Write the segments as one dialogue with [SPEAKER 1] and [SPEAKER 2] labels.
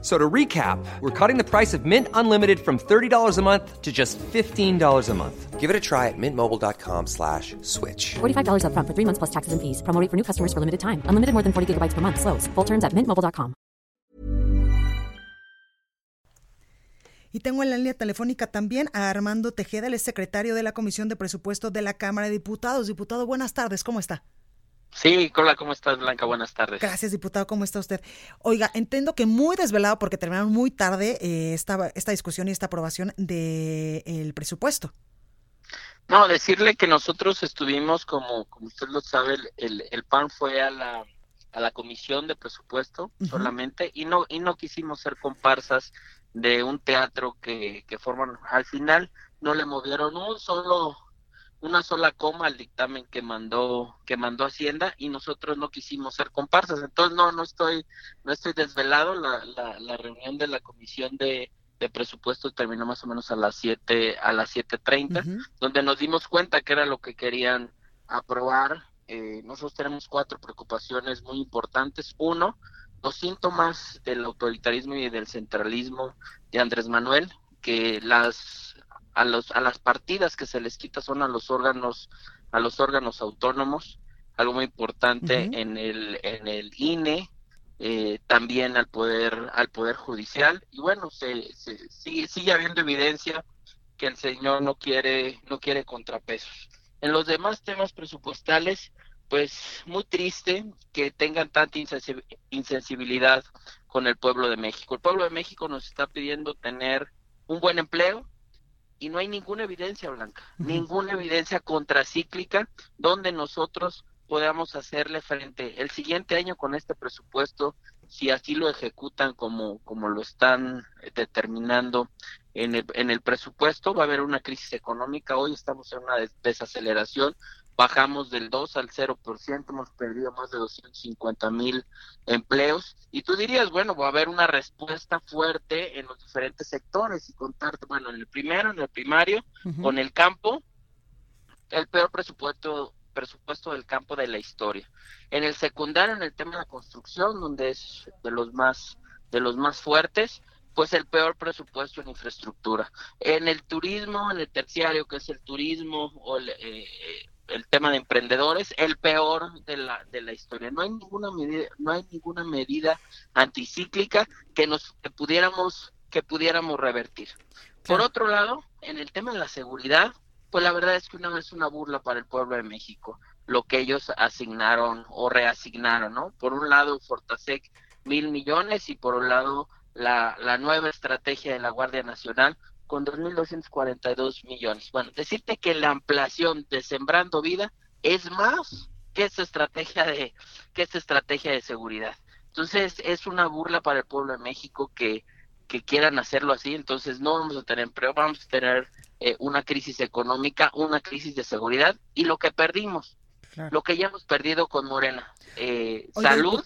[SPEAKER 1] So to recap, we're cutting the price of Mint Unlimited from $30 a month to just $15 a month.
[SPEAKER 2] Give it a try at mintmobile.com slash switch.
[SPEAKER 3] $45 upfront for three months plus taxes and fees. Promo rate for new customers for limited time. Unlimited more than 40 gigabytes per month. Slows. Full terms at mintmobile.com.
[SPEAKER 4] Y tengo en la línea telefónica también a Armando Tejeda, el secretario de la Comisión de Presupuesto de la Cámara de Diputados. Diputado, buenas tardes, ¿cómo está?
[SPEAKER 5] Sí, hola, ¿cómo estás, Blanca? Buenas tardes.
[SPEAKER 4] Gracias, diputado. ¿Cómo está usted? Oiga, entiendo que muy desvelado porque terminaron muy tarde eh, esta, esta discusión y esta aprobación del el presupuesto.
[SPEAKER 5] No, decirle que nosotros estuvimos, como, como usted lo sabe, el, el PAN fue a la, a la comisión de presupuesto solamente y no, y no quisimos ser comparsas de un teatro que, que forman. Al final no le movieron un solo una sola coma al dictamen que mandó que mandó Hacienda y nosotros no quisimos ser comparsas. Entonces no no estoy no estoy desvelado. La, la, la reunión de la comisión de, de presupuesto terminó más o menos a las 7 a las 7:30 donde nos dimos cuenta que era lo que querían aprobar. Eh, nosotros tenemos cuatro preocupaciones muy importantes. Uno los síntomas del autoritarismo y del centralismo de Andrés Manuel que las a los a las partidas que se les quita son a los órganos a los órganos autónomos algo muy importante en el en el INE eh, también al poder al poder judicial. Y bueno se, se sigue sigue habiendo evidencia que el señor no quiere no quiere contrapesos. En los demás temas presupuestales pues muy triste que tengan tanta insensibilidad con el pueblo de México. El pueblo de México nos está pidiendo tener un buen empleo y no hay ninguna evidencia blanca, ninguna evidencia contracíclica donde nosotros podamos hacerle frente el siguiente año con este presupuesto, si así lo ejecutan como, como lo están determinando en el, en el presupuesto, va a haber una crisis económica. Hoy estamos en una desaceleración bajamos del 2 al 0%, hemos perdido más de 250 mil empleos. Y tú dirías, bueno, va a haber una respuesta fuerte en los diferentes sectores y contarte, bueno, en el primero, en el primario, con el campo, el peor presupuesto presupuesto del campo de la historia. En el secundario, en el tema de la construcción, donde es de los más de los más fuertes, pues el peor presupuesto en infraestructura. En el turismo, en el terciario, que es el turismo o el, eh, el tema de emprendedores, el peor de la, de la historia. No hay ninguna medida, no hay ninguna medida anticíclica que nos que pudiéramos que pudiéramos revertir. Por otro lado, en el tema de la seguridad, pues la verdad es que una vez una burla para el pueblo de México, lo que ellos asignaron o reasignaron, ¿no? Por un lado, Fortasec mil millones y por un lado la, la nueva estrategia de la Guardia Nacional con 2.242 millones. Bueno, decirte que la ampliación de Sembrando Vida es más que esta estrategia de que esta estrategia de seguridad. Entonces es una burla para el pueblo de México que, que quieran hacerlo así. Entonces no vamos a tener empleo, vamos a tener eh, una crisis económica, una crisis de seguridad y lo que perdimos, lo que ya hemos perdido con Morena, eh, salud,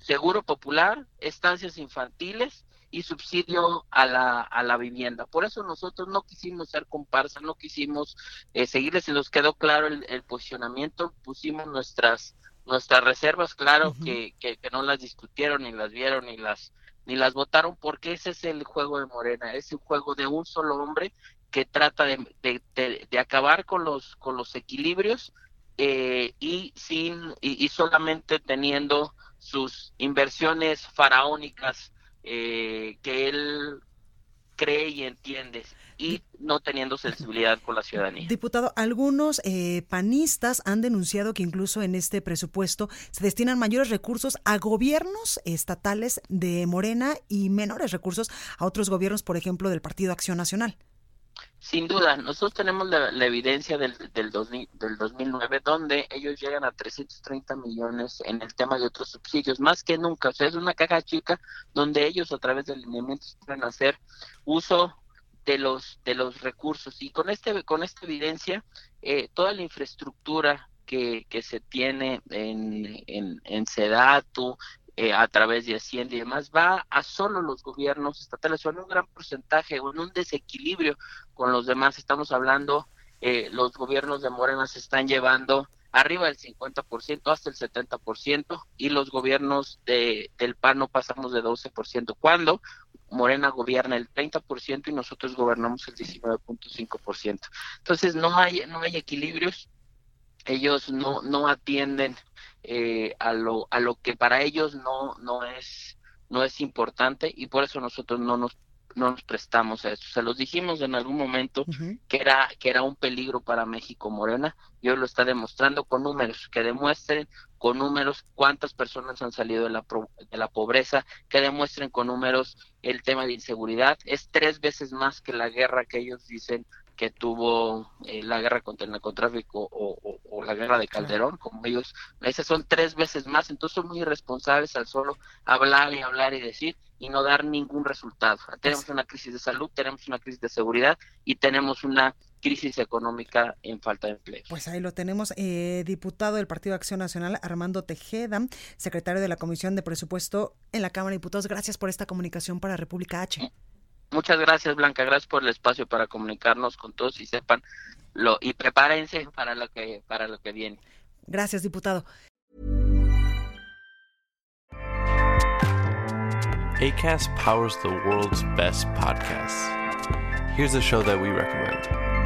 [SPEAKER 5] seguro popular, estancias infantiles y subsidio a la, a la vivienda. Por eso nosotros no quisimos ser comparsa, no quisimos eh, seguirles y nos quedó claro el, posicionamiento, pusimos nuestras nuestras reservas, claro que, que, no las discutieron ni las vieron ni las ni las votaron porque ese es el juego de Morena, es un juego de un solo hombre que trata de, de, de, acabar con los con los equilibrios eh, y sin y, y solamente teniendo sus inversiones faraónicas eh, que él cree y entiende y no teniendo sensibilidad con la ciudadanía.
[SPEAKER 4] Diputado, algunos eh, panistas han denunciado que incluso en este presupuesto se destinan mayores recursos a gobiernos estatales de Morena y menores recursos a otros gobiernos, por ejemplo, del Partido Acción Nacional.
[SPEAKER 5] Sin duda, nosotros tenemos la, evidencia del, del, del 2009, donde ellos llegan a 330 millones en el tema de otros subsidios, más que nunca. O sea, es una caja chica donde ellos a través de alineamientos pueden hacer uso de los de los recursos y con este con esta evidencia eh, toda la infraestructura que, que se tiene en, en, en Sedatu, eh, a través de Hacienda y demás, va a solo los gobiernos estatales, son un gran porcentaje, o en un desequilibrio con los demás. Estamos hablando, eh, los gobiernos de Morena se están llevando arriba del 50% hasta el 70% y los gobiernos de, del PAN no pasamos de 12%. Cuando Morena gobierna el 30% y nosotros gobernamos el 19.5%. Entonces no hay no hay equilibrios. Ellos no no atienden eh, a lo a lo que para ellos no no es no es importante y por eso nosotros no nos no nos prestamos a eso. Se los dijimos en algún momento que era que era un peligro para México Morena y hoy lo está demostrando con números, que demuestren con números cuántas personas han salido de la, de la pobreza, que demuestren con números el tema de inseguridad. Es tres veces más que la guerra que ellos dicen que tuvo eh, la guerra contra el narcotráfico o, la guerra de Calderón, como ellos, esas son tres veces más, entonces son muy irresponsables al solo hablar y hablar y decir y no dar ningún resultado. Tenemos una crisis de salud, tenemos una crisis de seguridad y tenemos una crisis económica en falta de empleo.
[SPEAKER 4] Pues ahí lo tenemos, eh, diputado del Partido Acción Nacional, Armando Tejeda, secretario de la Comisión de Presupuesto en la Cámara de Diputados. Gracias por esta comunicación para República H.
[SPEAKER 5] Muchas gracias, Blanca. Gracias por el espacio para comunicarnos con todos y sepan lo y prepárense para lo que para lo que viene.
[SPEAKER 4] Gracias, diputado.
[SPEAKER 6] ACAST powers the world's best podcasts. Here's a show that we recommend.